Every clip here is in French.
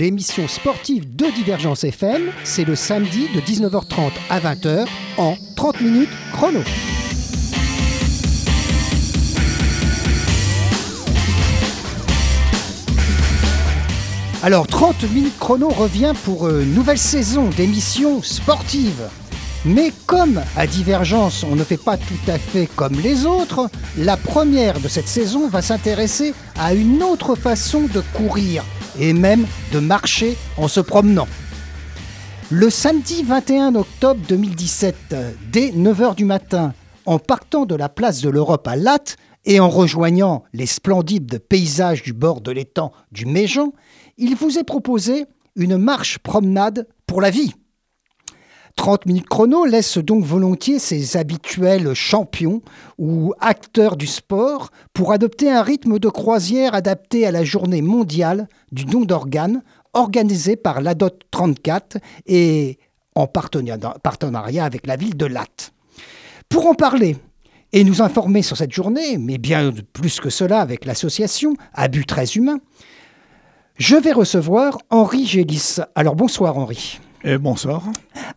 30 minutes chrono, l'émission sportive de Divergence FM, c'est le samedi de 19h30 à 20h en 30 minutes chrono. Alors 30 minutes chrono revient pour une nouvelle saison d'émissions sportives. Mais comme à Divergence, on ne fait pas tout à fait comme les autres, la première de cette saison va s'intéresser à une autre façon de courir et même de marcher en se promenant. Le samedi 21 octobre 2017, dès 9h du matin, en partant de la place de l'Europe à Latte et en rejoignant les splendides paysages du bord de l'étang du Méjean, il vous est proposé une marche promenade pour la vie. 30 minutes chrono laisse donc volontiers ses habituels champions ou acteurs du sport pour adopter un rythme de croisière adapté à la journée mondiale du don d'organes organisée par l'ADOT 34 et en partenariat avec la ville de Latte. Pour en parler et nous informer sur cette journée, mais bien plus que cela avec l'association Abus très humain, je vais recevoir Henri Gélis. Alors bonsoir Henri. Et bonsoir.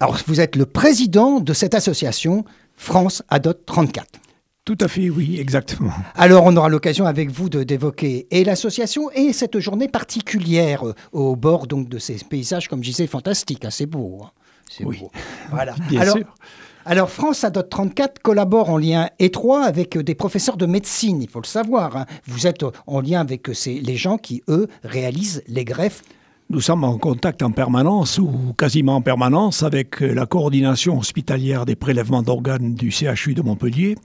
Alors vous êtes le président de cette association France Adot 34. Tout à fait, oui, exactement. Alors, on aura l'occasion avec vous d'évoquer et l'association et cette journée particulière euh, au bord donc de ces paysages, comme je disais, fantastiques. Hein, c'est beau. Hein. C'est oui. beau. Voilà. Bien alors, sûr. Alors, France Adot 34 collabore en lien étroit avec euh, des professeurs de médecine, il faut le savoir. Hein. Vous êtes en lien avec euh, ces, les gens qui, eux, réalisent les greffes nous sommes en contact en permanence ou quasiment en permanence avec la coordination hospitalière des prélèvements d'organes du CHU de Montpellier,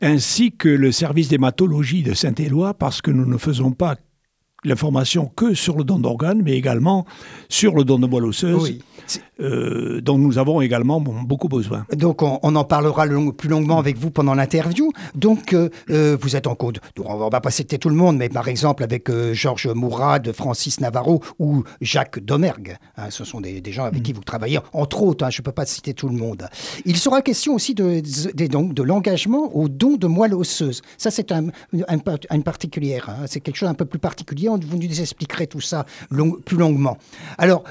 ainsi que le service d'hématologie de Saint-Éloi, parce que nous ne faisons pas l'information que sur le don d'organes, mais également sur le don de moelle osseuse. Euh, dont nous avons également beaucoup besoin. Donc on, en parlera plus longuement avec vous pendant l'interview. Donc euh, euh, vous êtes en code. On ne va pas citer tout le monde, mais par exemple avec Georges Mourad, Francis Navarro ou Jacques Domergue. Hein, ce sont des, gens avec qui vous travaillez, entre autres. Hein, je ne peux pas citer tout le monde. Il sera question aussi de, de, de l'engagement au don de moelle osseuse. Ça c'est un, une particulière. Hein. C'est quelque chose un peu plus particulier. Vous nous expliquerez tout ça plus longuement. Alors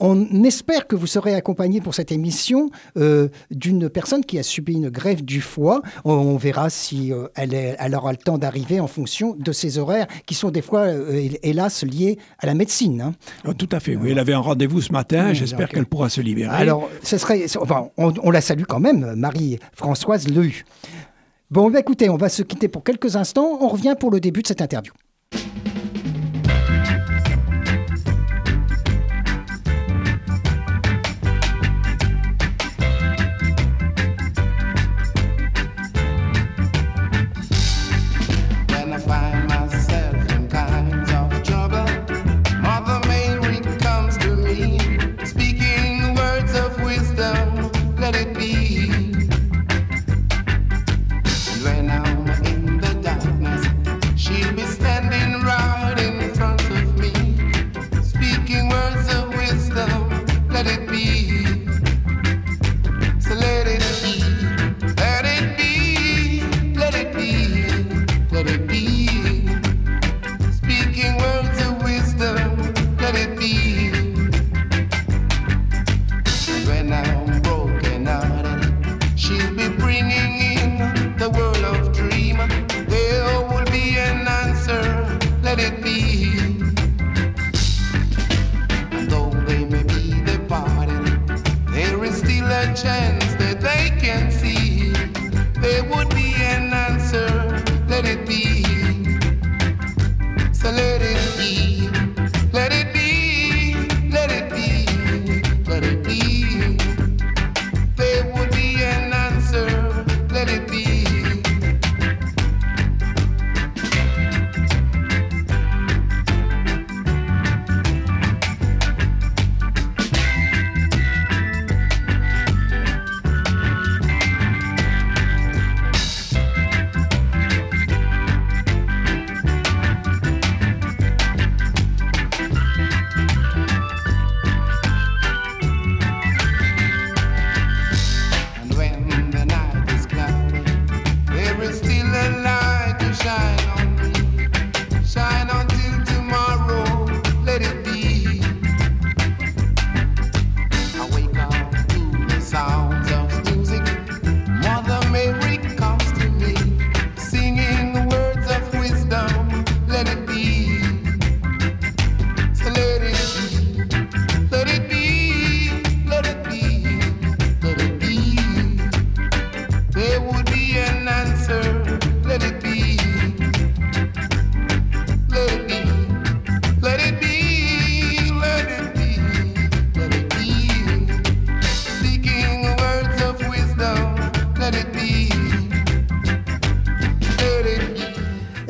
on espère que vous serez accompagné pour cette émission euh, d'une personne qui a subi une grève du foie. On, verra si euh, elle, est, elle, aura le temps d'arriver en fonction de ses horaires qui sont des fois, euh, hélas, liés à la médecine. Hein. Oh, tout à fait, oui. Elle avait un rendez-vous ce matin. J'espère qu'elle pourra se libérer. Alors, ce serait, enfin, on, la salue quand même, Marie-Françoise Lehu. Bon, bah, écoutez, on va se quitter pour quelques instants. On revient pour le début de cette interview.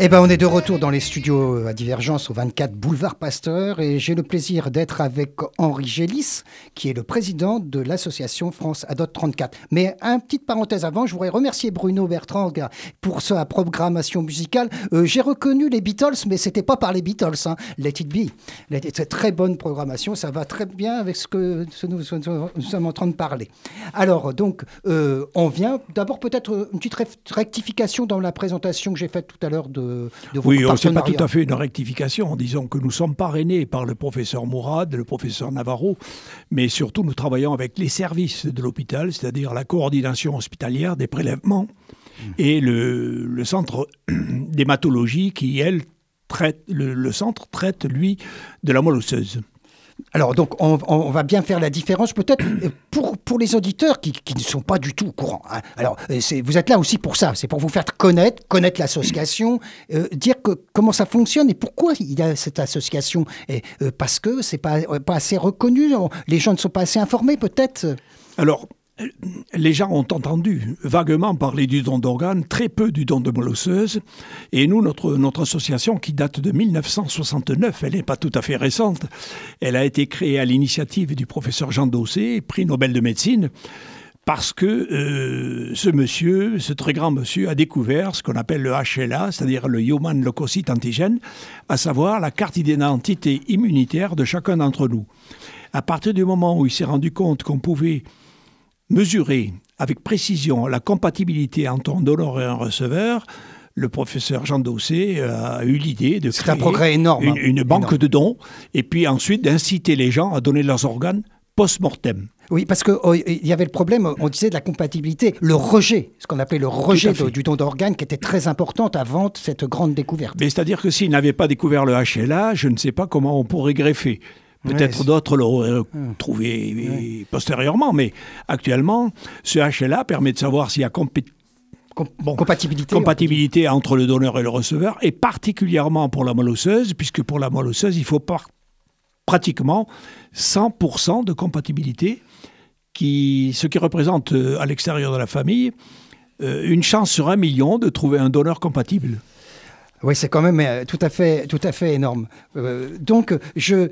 Eh ben, on est de retour dans les studios à Divergence au 24 boulevard Pasteur et j'ai le plaisir d'être avec Henri Gélis, qui est le président de l'association France Adot 34. Mais un petite parenthèse avant, je voudrais remercier Bruno Bertrand pour sa programmation musicale. Euh, j'ai reconnu les Beatles, mais c'était pas par les Beatles. Hein. Let It Be. C'est très bonne programmation, ça va très bien avec ce que nous, sommes en train de parler. Alors, donc, euh, on vient d'abord peut-être une petite rectification dans la présentation que j'ai faite tout à l'heure de oui, ce n'est pas tout à fait une rectification. Disons que nous sommes parrainés par le professeur Mourad, le professeur Navarro, mais surtout nous travaillons avec les services de l'hôpital, c'est-à-dire la coordination hospitalière des prélèvements mmh. et le, centre d'hématologie qui, elle, traite, le, centre traite, lui, de la moelle osseuse. Alors, donc, on, va bien faire la différence, peut-être pour, pour les auditeurs qui, ne sont pas du tout au courant. Hein. Alors, euh, vous êtes là aussi pour ça, c'est pour vous faire connaître, connaître l'association, euh, dire que, comment ça fonctionne et pourquoi il y a cette association. Et, euh, parce que c'est pas, pas assez reconnu, les gens ne sont pas assez informés, peut-être? Alors, les gens ont entendu vaguement parler du don d'organes, très peu du don de molosseuse. Et nous, notre, notre association, qui date de 1969, elle n'est pas tout à fait récente, elle a été créée à l'initiative du professeur Jean Dossé, prix Nobel de médecine, parce que euh, ce monsieur, ce très grand monsieur, a découvert ce qu'on appelle le HLA, c'est-à-dire le Human Leukocyte Antigène, à savoir la carte d'identité immunitaire de chacun d'entre nous. À partir du moment où il s'est rendu compte qu'on pouvait mesurer avec précision la compatibilité entre un donneur et un receveur, le professeur Jean Dossé a eu l'idée de créer un progrès énorme, une, une banque de dons et puis ensuite d'inciter les gens à donner leurs organes post-mortem. Oui, parce qu'il oh, il y avait le problème, on disait de la compatibilité, le rejet, ce qu'on appelait le rejet du don d'organes, qui était très important avant cette grande découverte. Mais c'est-à-dire que s'il n'avait pas découvert le HLA, je ne sais pas comment on pourrait greffer. Peut-être d'autres l'auraient hum. trouvé postérieurement, mais actuellement, ce HLA permet de savoir s'il y a compatibilité, compatibilité entre le donneur et le receveur, et particulièrement pour la molosseuse, puisque pour la molosseuse, il faut pratiquement 100% de compatibilité, qui, ce qui représente euh, à l'extérieur de la famille euh, une chance sur un million de trouver un donneur compatible. Oui, c'est quand même euh, tout à fait, tout à fait énorme. Euh, donc, je, euh,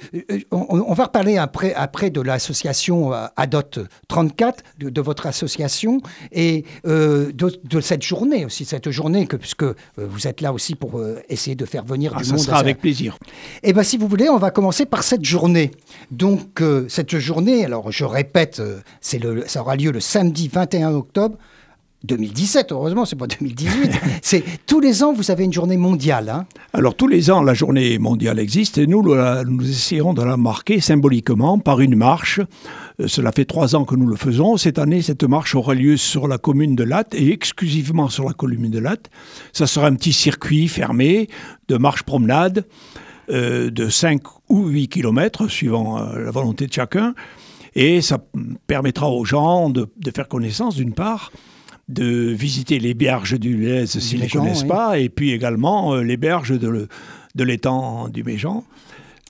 on, va reparler après, après de l'association ADOT 34, de, votre association, et de, cette journée aussi, cette journée, que, puisque vous êtes là aussi pour essayer de faire venir ah, du ça monde. Ça sera avec plaisir. Eh bien, si vous voulez, on va commencer par cette journée. Donc, cette journée, alors je répète, c'est le, ça aura lieu le samedi 21 octobre 2017, heureusement, c'est pas 2018. c'est tous les ans, vous avez une journée mondiale. Hein Alors tous les ans, la journée mondiale existe et nous, nous essayons de la marquer symboliquement par une marche. Euh, cela fait trois ans que nous le faisons. Cette année, cette marche aura lieu sur la commune de Latte et exclusivement sur la commune de Latte. Ça sera un petit circuit fermé de marche-promenade euh, de 5 ou 8 kilomètres, suivant euh, la volonté de chacun. Et ça permettra aux gens de faire connaissance, d'une part, de visiter les berges du Lez s'ils ne les connaissent pas, et puis également euh, les berges de, de l'étang du Méjean.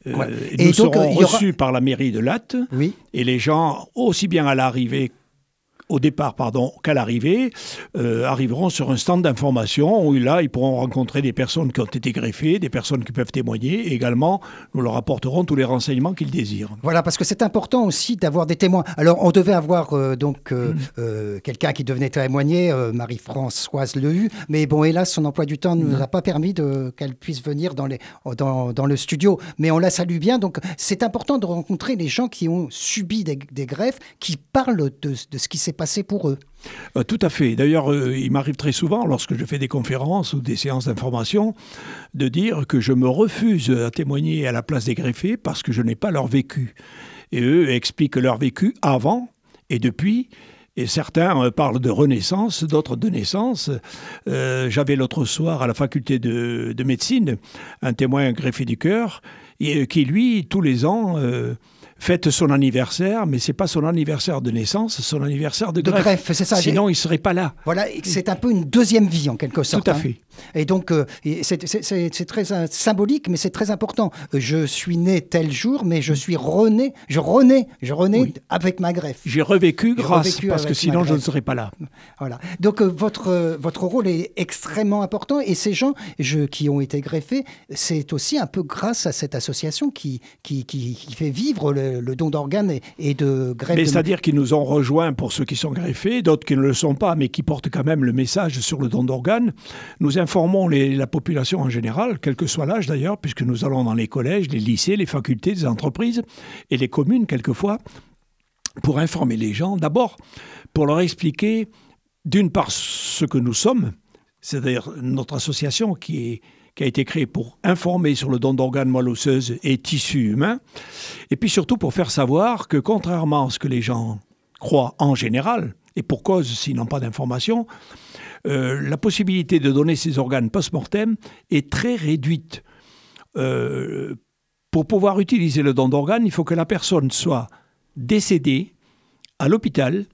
Euh, et nous serons reçus par la mairie de Latte, oui. et les gens, aussi bien à l'arrivée au départ pardon, qu'à l'arrivée, euh, arriveront sur un stand d'information où là, ils pourront rencontrer des personnes qui ont été greffées, des personnes qui peuvent témoigner. Et également, nous leur apporterons tous les renseignements qu'ils désirent. Voilà, parce que c'est important aussi d'avoir des témoins. Alors, on devait avoir euh, donc euh, mm. quelqu'un qui devenait témoigner, Marie-Françoise Lehu, mais bon, hélas, son emploi du temps ne nous a pas permis qu'elle puisse venir dans, les, dans, dans, le studio. Mais on la salue bien, donc c'est important de rencontrer les gens qui ont subi des, des greffes, qui parlent de, de ce qui s'est pour eux. Euh, tout à fait. D'ailleurs, euh, il m'arrive très souvent, lorsque je fais des conférences ou des séances d'information, de dire que je me refuse à témoigner à la place des greffés parce que je n'ai pas leur vécu. Et eux expliquent leur vécu avant et depuis. Et certains euh, parlent de renaissance, d'autres de naissance. J'avais l'autre soir à la faculté de, de, médecine un témoin greffé du cœur qui, lui, tous les ans, fête son anniversaire, mais c'est pas son anniversaire de naissance, c'est son anniversaire de, de greffe. c'est ça. Sinon, il serait pas là. Voilà, c'est un peu une deuxième vie en quelque sorte. Tout à hein. fait. Et donc, euh, c'est- très euh, symbolique, mais c'est très important. Je suis né tel jour, mais je suis rené, je renais, je renais Oui. avec ma greffe. J'ai revécu grâce, revécu parce que sinon je ne serais pas là. Voilà. Donc euh, votre, euh, votre rôle est extrêmement important et ces gens je, qui ont été greffés, c'est aussi un peu grâce à cette association qui, qui, qui, qui fait vivre le, le don d'organes et, et de greffe. Mais de- c'est-à-dire qu'ils nous ont rejoints pour ceux qui sont greffés, d'autres qui ne le sont pas, mais qui portent quand même le message sur le don d'organes. Nous informons la population en général, quel que soit l'âge d'ailleurs, puisque nous allons dans les collèges, les lycées, les facultés, les entreprises et les communes quelquefois, pour informer les gens. D'abord, pour leur expliquer, d'une part, ce que nous sommes, c'est-à-dire notre association qui a été créée pour informer sur le don d'organes moelle osseuse et tissus humains, et puis surtout pour faire savoir que contrairement à ce que les gens croient en général, et pour cause s'ils n'ont pas d'informations, euh, la possibilité de donner ces organes post-mortem est très réduite. Euh, pour pouvoir utiliser le don d'organes, il faut que la personne soit décédée à l'hôpital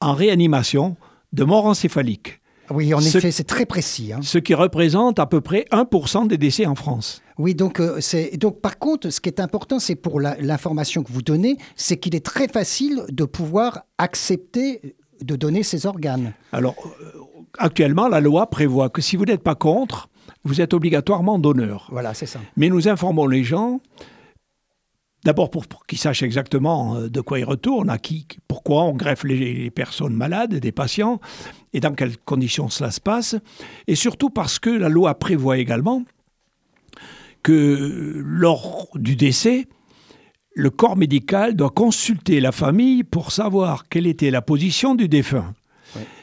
en réanimation de mort encéphalique, Oui, en ce- effet, c'est très précis. hein. ce qui représente à peu près 1% des décès en France. Oui, donc, euh, donc par contre, ce qui est important, c'est pour l'information que vous donnez, c'est qu'il est très facile de pouvoir accepter de donner ces organes. Alors, euh, actuellement, la loi prévoit que si vous n'êtes pas contre, vous êtes obligatoirement donneur. Voilà, c'est ça. Mais nous informons les gens, d'abord pour, pour qu'ils sachent exactement euh, de quoi ils retournent, à qui, pourquoi on greffe les, les personnes malades, des patients, et dans quelles conditions cela se passe, et surtout parce que la loi prévoit également que lors du décès, le corps médical doit consulter la famille pour savoir quelle était la position du défunt.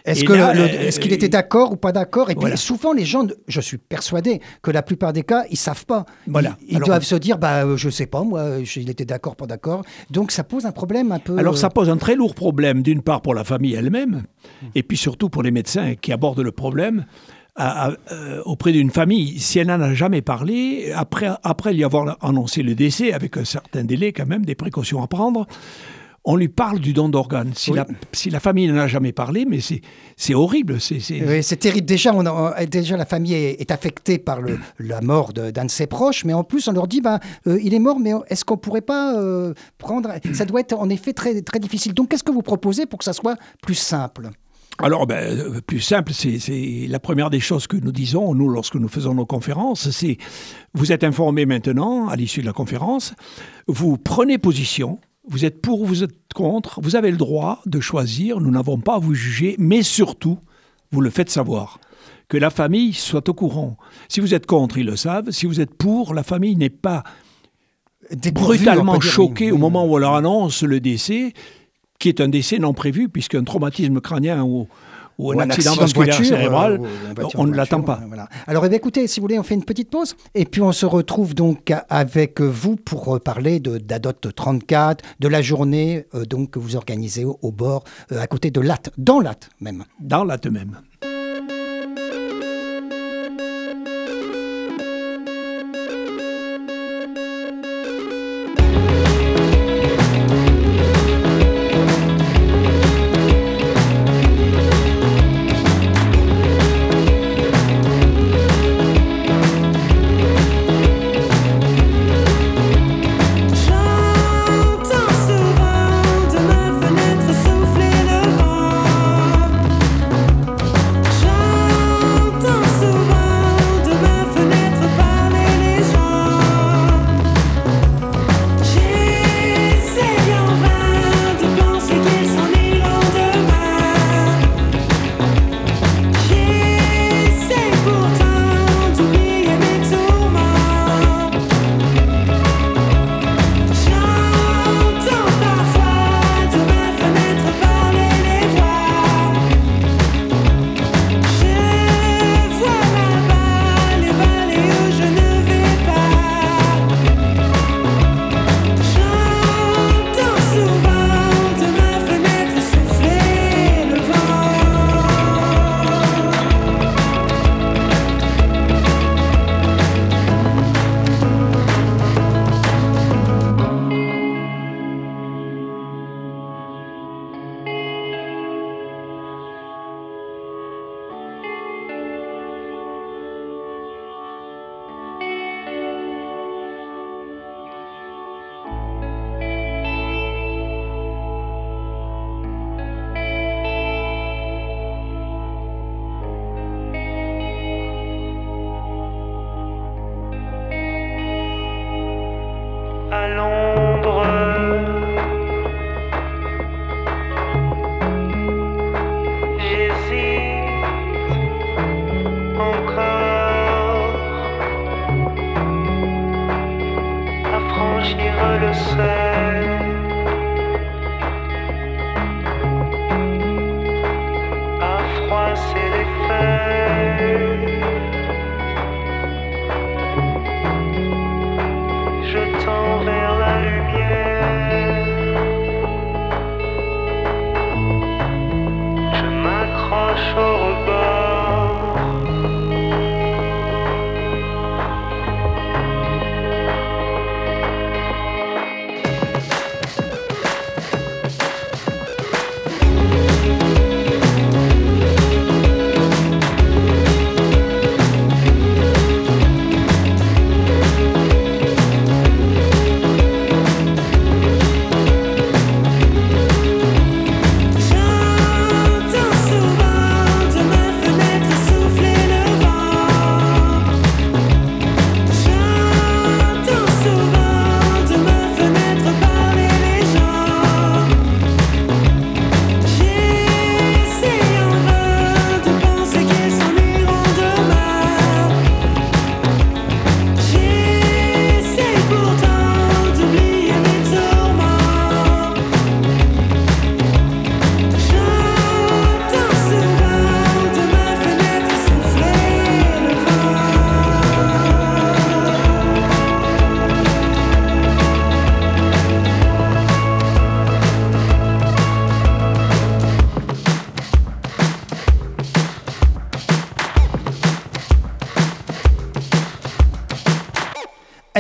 Est-ce euh, est-ce qu'il était d'accord ou pas d'accord Et puis voilà. souvent les gens, je suis persuadé que la plupart des cas, ils savent pas. Voilà. Ils, ils Alors- doivent se dire, bah euh, je sais pas, moi, il était d'accord, pas d'accord. Donc ça pose un problème un peu. Alors euh, ça pose un très lourd problème, d'une part pour la famille elle-même, Mmh. et puis surtout pour les médecins qui abordent le problème à- à- euh, auprès d'une famille. Si elle n'en a jamais parlé, après, après lui avoir annoncé le décès, avec un certain délai quand même, des précautions à prendre, on lui parle du don d'organes. Si, Oui. la, si la famille n'en a jamais parlé, mais c'est c'est horrible. c'est Oui, terrible. Déjà, on a- déjà, la famille est, est affectée par le- la mort de- d'un de, ses proches, mais en plus, on leur dit, ben, euh, il est mort, mais est-ce qu'on pourrait pas euh, prendre Ça doit être en effet très, très difficile. Donc, qu'est-ce que vous proposez pour que ça soit plus simple? Alors, ben, plus simple, c'est la première des choses que nous disons, nous, lorsque nous faisons nos conférences, c'est vous êtes informés maintenant, à l'issue de la conférence, vous prenez position, vous êtes pour ou vous êtes contre, vous avez le droit de choisir, nous n'avons pas à vous juger, mais surtout, vous le faites savoir. Que la famille soit au courant. Si vous êtes contre, ils le savent. Si vous êtes pour, la famille n'est pas brutalement choquée au moment où on leur annonce le décès, qui est un décès non prévu, puisqu'un traumatisme crânien ou, ou un, accident, de vasculaire voiture, cérébral, euh, on ne l'attend pas. euh, voilà. Alors, eh bien, écoutez, si vous voulez, on fait une petite pause et puis on se retrouve donc avec vous pour parler de d'Adot 34, de la journée euh, donc que vous organisez au, au bord, euh, à côté de Latte, dans Latte même. Dans l'acte même. Le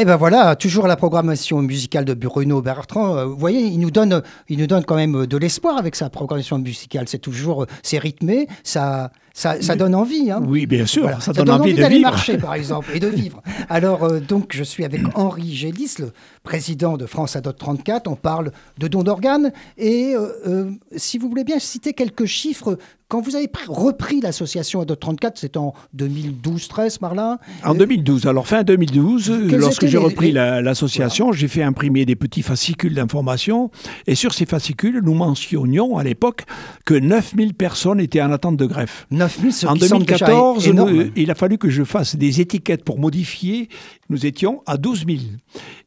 Eh ben voilà, toujours la programmation musicale de Bruno Bertrand. Euh, Vous voyez, il nous donne, il nous donne quand même de l'espoir avec sa programmation musicale. C'est toujours, euh, c'est rythmé, ça, ça, ça donne envie. Hein. Oui, bien sûr, Voilà. ça donne envie de d'aller marcher, par exemple, et de vivre. Alors, euh, donc, je suis avec Henri Gélis, le président de France Adot 34. On parle de dons d'organes. Et euh, euh, si vous voulez bien citer quelques chiffres, quand vous avez pris- repris l'association Adot 34, c'est en 2012-13, par là En 2012, alors fin 2012, Quels lorsque j'ai repris les- l'association, j'ai fait imprimer des petits fascicules d'information. Et sur ces fascicules, nous mentionnions à l'époque que 9000 personnes étaient en attente de greffe. 9000, ce En qui semble déjà 2014, énorme. nous- il a fallu que je fasse des étiquettes pour modifier. Nous étions à 12 000.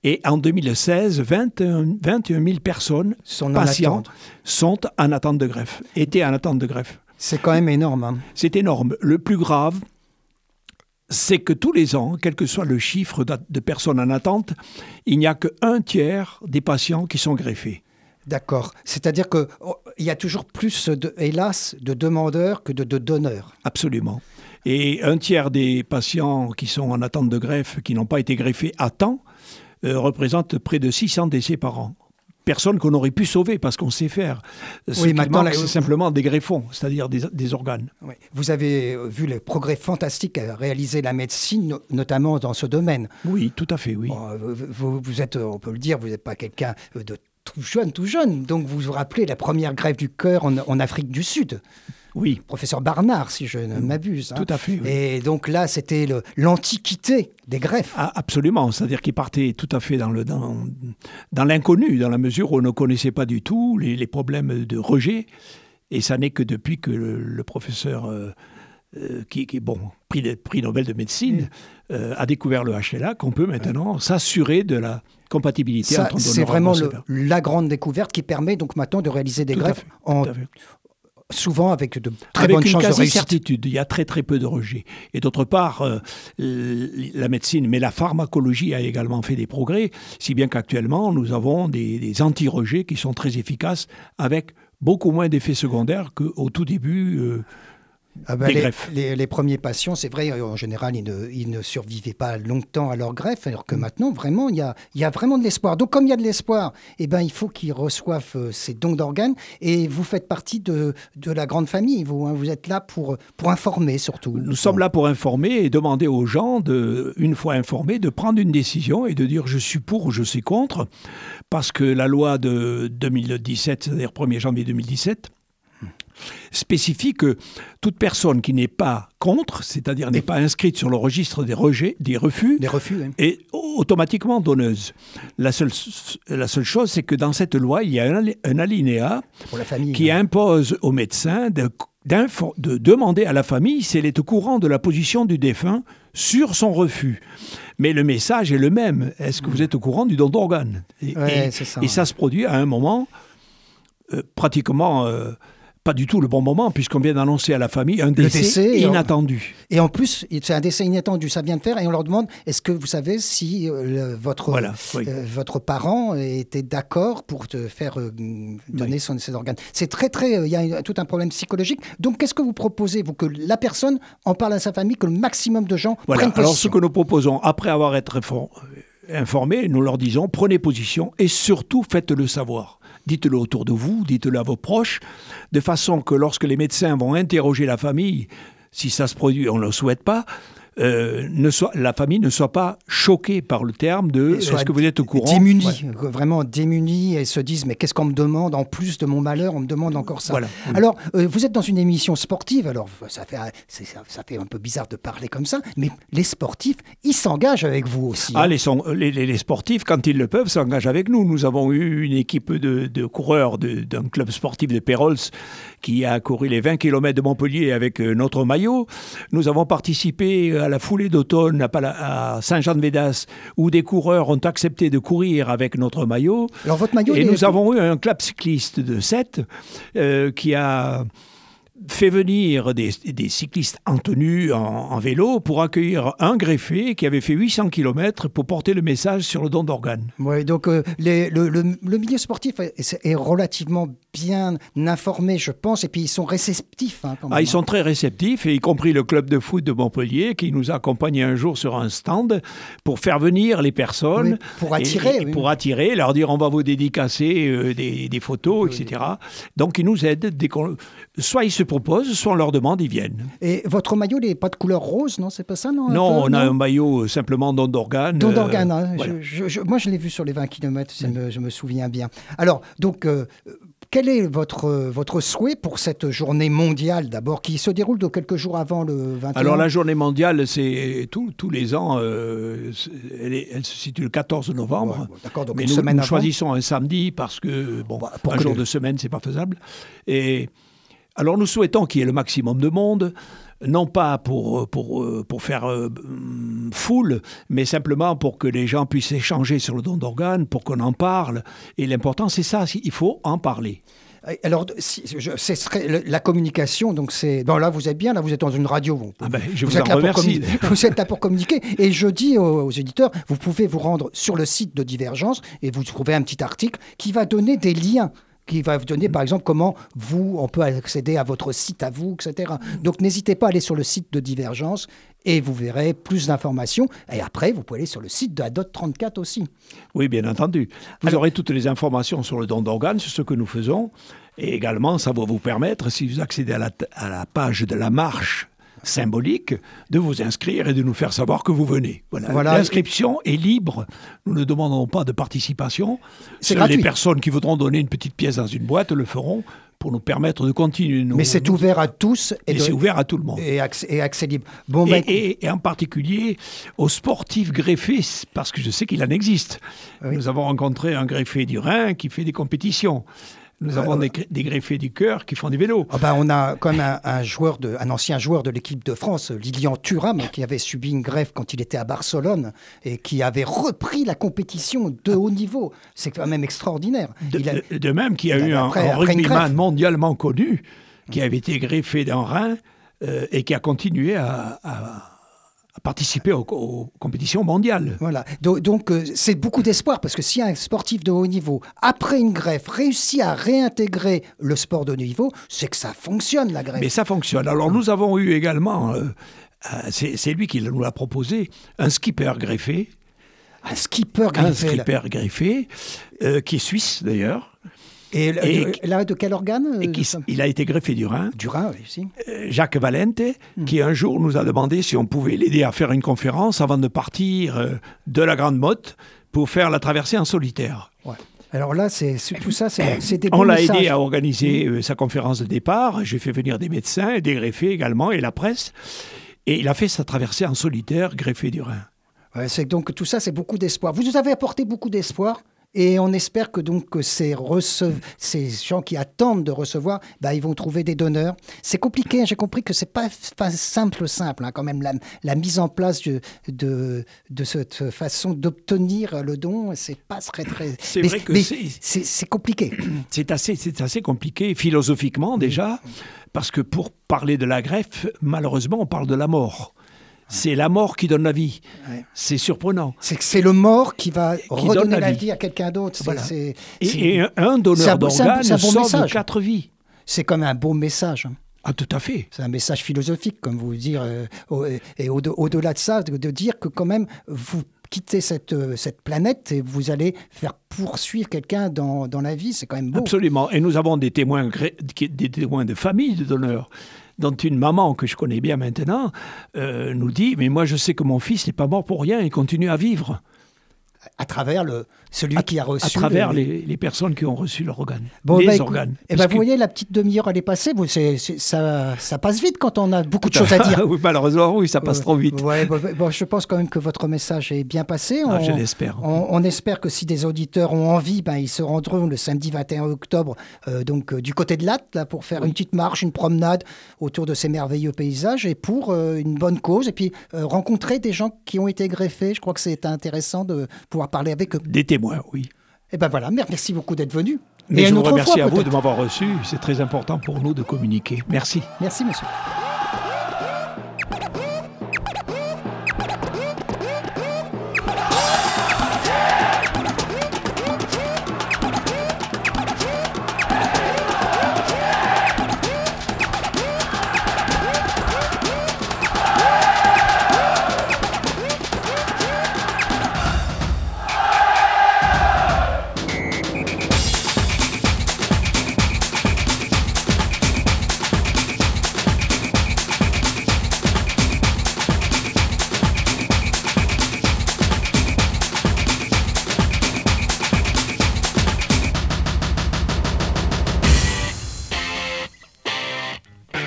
Et en 2016, 21, 21 000 personnes, Sont en patients, sont en attente de greffe, étaient en attente de greffe. C'est quand même énorme. hein. C'est énorme. Le plus grave, c'est que tous les ans, quel que soit le chiffre de personnes en attente, il n'y a qu'un tiers des patients qui sont greffés. D'accord. C'est-à-dire qu'il y a toujours plus, de, hélas, de demandeurs que de, de donneurs. Absolument. Et un tiers des patients qui sont en attente de greffe, qui n'ont pas été greffés à temps, euh, représente près de 600 décès par an. Personnes qu'on aurait pu sauver parce qu'on sait faire. Ce Oui, maintenant, là, c'est simplement des greffons, c'est-à-dire des, des organes. Oui. Vous avez euh, vu les progrès fantastiques à réaliser la médecine, no- notamment dans ce domaine. Oui, tout à fait, oui. Euh, vous, vous- vous êtes, on peut le dire, vous n'êtes pas quelqu'un euh, de tout jeune, tout jeune. Donc vous vous rappelez la première grève du cœur en, en Afrique du Sud? Oui, Professeur Barnard, si je ne m'abuse. hein. tout à fait. oui. Et donc là, c'était l'antiquité des greffes. Ah, absolument, c'est-à-dire qu'il partait tout à fait dans le dans, dans l'inconnu, dans la mesure où on ne connaissait pas du tout les, les problèmes de rejet. Et ça n'est que depuis que le, le professeur, euh, euh, qui, est bon, prix Nobel de médecine, euh, a découvert le HLA, qu'on peut maintenant s'assurer de la compatibilité Ça, entre c'est vraiment le- la grande découverte qui permet donc maintenant de réaliser des Tout greffes fait, en- souvent avec de très Avec bonnes chances de réussite. il y a très très peu de rejets. Et d'autre part, euh, la médecine, mais la pharmacologie a également fait des progrès, si bien qu'actuellement, nous avons des, des anti-rejets qui sont très efficaces, avec beaucoup moins d'effets secondaires qu'au tout début. euh, Ah ben, des les, greffes. les- les premiers patients, c'est vrai, en général, ils ne, ils ne survivaient pas longtemps à leur greffe, alors Mm. que maintenant, vraiment, il y a, il y a vraiment de l'espoir. Donc, comme il y a de l'espoir, eh ben, il faut qu'ils reçoivent euh, ces dons d'organes. Et vous faites partie de, de la grande famille. Vous, hein, vous êtes là pour, pour informer, surtout. Nous sommes là pour informer et demander aux gens, de, une fois informés, de prendre une décision et de dire je suis pour ou je suis contre, parce que la loi de 2017, c'est-à-dire 1er janvier 2017, spécifie que toute personne qui n'est pas contre, c'est-à-dire n'est pas inscrite sur le registre des rejets, des refus, Des refus. hein. est automatiquement donneuse. La seule, la seule chose, c'est que dans cette loi, il y a un, un alinéa pour la famille. qui impose aux médecins de, demander à la famille si elle est au courant de la position du défunt sur son refus. Mais le message est le même. Est-ce que vous êtes au courant du don d'organes et, Ouais, et- c'est ça, et ça se produit à un moment euh, pratiquement euh, pas du tout le bon moment, puisqu'on vient d'annoncer à la famille un décès, décès, et on- inattendu. Et en plus, c'est un décès inattendu, ça vient de faire, et on leur demande est-ce que vous savez si euh, votre, Voilà, oui. euh, votre parent était d'accord pour te faire euh, donner son, ses organes? C'est très, très. Il y a tout un problème psychologique. Donc, qu'est-ce que vous proposez Vous que la personne en parle à sa famille, que le maximum de gens Voilà. prennent Alors, ce que nous proposons, après avoir été infor- informés, nous leur disons prenez position et surtout faites-le savoir. Dites-le autour de vous, dites-le à vos proches, de façon que lorsque les médecins vont interroger la famille, si ça se produit, on ne le souhaite pas, euh, ne soit, la famille ne soit pas choquée par le terme de est-ce que vous êtes au courant? Démunis, Ouais. euh, vraiment démunis, et se disent mais qu'est-ce qu'on me demande? En plus de mon malheur On me demande encore ça. Voilà, oui. Alors, euh, vous êtes dans une émission sportive, alors ça fait, c'est- ça, ça fait un peu bizarre de parler comme ça, mais les sportifs, ils s'engagent avec vous aussi. Ah, hein. les, son- les, les- les sportifs, quand ils le peuvent, s'engagent avec nous. Nous avons eu une équipe de, de coureurs de- d'un club sportif de Pérols qui a couru les 20 km de Montpellier avec notre maillot. Nous avons participé à la foulée d'automne à, à Saint-Jean-de-Védas où des coureurs ont accepté de courir avec notre maillot. Alors, votre maillot, Et est- nous avons eu un club cycliste de 7 qui a fait venir des, des cyclistes en tenue, en, en vélo, pour accueillir un greffé qui avait fait 800 km pour porter le message sur le don d'organes. Oui, donc euh, les- le, le- le milieu sportif est, est relativement bien informé, je pense, et puis ils sont réceptifs. hein, quand Ah, ils sont très réceptifs, et y compris le club de foot de Montpellier, qui nous a accompagnés un jour sur un stand pour faire venir les personnes. Oui, pour attirer, Et, et oui. Pour attirer, leur dire on va vous dédicacer euh, des, des photos, etc. Donc ils nous aident. Dès soit ils se proposent, soit on leur demande, ils viennent. Et votre maillot, il n'est pas de couleur rose, non C'est pas ça, non Non, peu, on a un maillot euh, simplement don d'organes. Don euh, d'organes, hein. voilà. Moi je l'ai vu sur les 20 km, je me souviens bien. Alors, donc, euh, quel est votre, votre souhait pour cette journée mondiale d'abord, qui se déroule de quelques jours avant le 21 Alors la journée mondiale, c'est tous- tous les ans, euh, elle, est- elle se situe le 14 novembre. Ouais, donc Mais une nous, semaine nous avant. choisissons un samedi parce que bon, Bah, pour un que jour le- de semaine, c'est pas faisable. Et alors nous souhaitons qu'il y ait le maximum de monde, non pas pour pour euh, pour faire euh, foule, mais simplement pour que les gens puissent échanger sur le don d'organes, pour qu'on en parle. Et l'important, c'est ça, il faut en parler. Alors, si, je- ce serait le- la communication, donc c'est. Bon, là, vous êtes bien, là, vous êtes dans une radio. Vous, Ah ben, je vous êtes en là pour remercie. communi- vous êtes là pour communiquer. Et je dis aux, aux éditeurs, vous pouvez vous rendre sur le site de Divergence et vous trouvez un petit article qui va donner des liens qui va vous donner, par exemple, comment vous, on peut accéder à votre site à vous, etc. Donc, n'hésitez pas à aller sur le site de Divergence et vous verrez plus d'informations. Et après, vous pouvez aller sur le site de la DOT 34 aussi. Oui, bien entendu. Vous aurez toutes les informations sur le don d'organes, sur ce que nous faisons. Et également, ça va vous permettre, si vous accédez à la, à la page de la marche symbolique, de vous inscrire et de nous faire savoir que vous venez. Voilà. Voilà. L'inscription est libre. Nous ne demandons pas de participation. C'est les personnes qui voudront donner une petite pièce dans une boîte le feront pour nous permettre de continuer. nos- Mais c'est nos- ouvert à tous et, Et de- c'est ouvert à tout le monde. et accès, et accès libre. Bon, Et, ben, et- et en particulier aux sportifs greffés, parce que je sais qu'il en existe. Oui. Nous avons rencontré un greffé du Rhin qui fait des compétitions. Nous avons des, gr- des greffés du cœur qui font du vélo. Ah ben, on a quand même un, un joueur de, un ancien joueur de l'équipe de France, Lilian Thuram, qui avait subi une greffe quand il était à Barcelone et qui avait repris la compétition de haut niveau. C'est quand même extraordinaire. De, Il a- de- de même qu'il y a eu un, un rugbyman mondialement connu qui avait été greffé d'un rein euh, et qui a continué à participer aux, aux compétitions mondiales. Voilà. Do- Donc, euh, c'est beaucoup d'espoir parce que si un sportif de haut niveau, après une greffe, réussit à réintégrer le sport de haut niveau, c'est que ça fonctionne, la greffe. Mais ça fonctionne. Alors nous avons eu également, euh, euh, c'est lui qui nous l'a proposé, un skipper greffé, Un skipper un greffé. là. skipper greffé, euh, qui est suisse d'ailleurs, Et, de- là, de quel organe et qui ça il a été greffé du rein. Du rein, oui, si. Euh, Jacques Valente, Hmm. qui un jour nous a demandé si on pouvait l'aider à faire une conférence avant de partir euh, de la Grande Motte pour faire la traversée en solitaire. Ouais. Alors là, c'est tout ça, c'est des On l'a aidé à organiser euh, sa conférence de départ. J'ai fait venir des médecins, des greffés également, et la presse. Et il a fait sa traversée en solitaire, greffé du rein. Ouais, c'est donc tout ça, c'est beaucoup d'espoir. Vous nous avez apporté beaucoup d'espoir Et on espère que donc que ces, gens qui attendent de recevoir, bah, ils vont trouver des donneurs. C'est compliqué, hein, j'ai compris que c'est pas, pas simple, simple, hein, quand même, la, la mise en place de, de, de cette façon d'obtenir le don, c'est pas très, très... C'est vrai que c'est- compliqué. C'est assez, c'est assez compliqué philosophiquement déjà, parce que pour parler de la greffe, malheureusement, on parle de la mort. C'est la mort qui donne la vie. Ouais. C'est surprenant. C'est que c'est le mort qui va donne redonner la vie. vie à quelqu'un d'autre. C'est- Voilà. Et, un- donneur d'organes sauve message. quatre vies. C'est comme un beau message. hein. Ah, tout à fait. C'est un message philosophique, comme vous dire. euh, au- et au- au-delà de ça, de, de dire que quand même, vous quittez cette, euh, cette planète et vous allez faire poursuivre quelqu'un dans, dans la vie, c'est quand même beau. Absolument. Et nous avons des témoins, des témoins de famille de donneurs, dont une maman que je connais bien maintenant euh, nous dit Mais moi, je sais que mon fils n'est pas mort pour rien, il continue à vivre. À travers le, celui À, qui a reçu. à travers le- les, les personnes qui ont reçu leur organe. Bon, les bah, organes. eh ben, Parce vous voyez, la petite demi-heure, elle est passée. Bon, c'est- c'est- ça, ça passe vite quand on a beaucoup de choses à dire. oui, malheureusement, oui, ça passe trop vite. Ouais, bon, bon, je pense quand même que votre message est bien passé. Ah, On- je l'espère. On, on espère que si des auditeurs ont envie, ben, ils se rendront le samedi 21 octobre euh, donc, euh, du côté de Latte là, pour faire une petite marche, une promenade autour de ces merveilleux paysages et pour euh, une bonne cause. Et puis euh, rencontrer des gens qui ont été greffés. Je crois que c'est intéressant de pouvoir parler avec eux. Des témoins, oui. Et ben voilà, merci beaucoup d'être venu. Mais Et je vous remercie fois, à vous de m'avoir reçu. C'est très important pour nous de communiquer. Merci. Merci, monsieur. «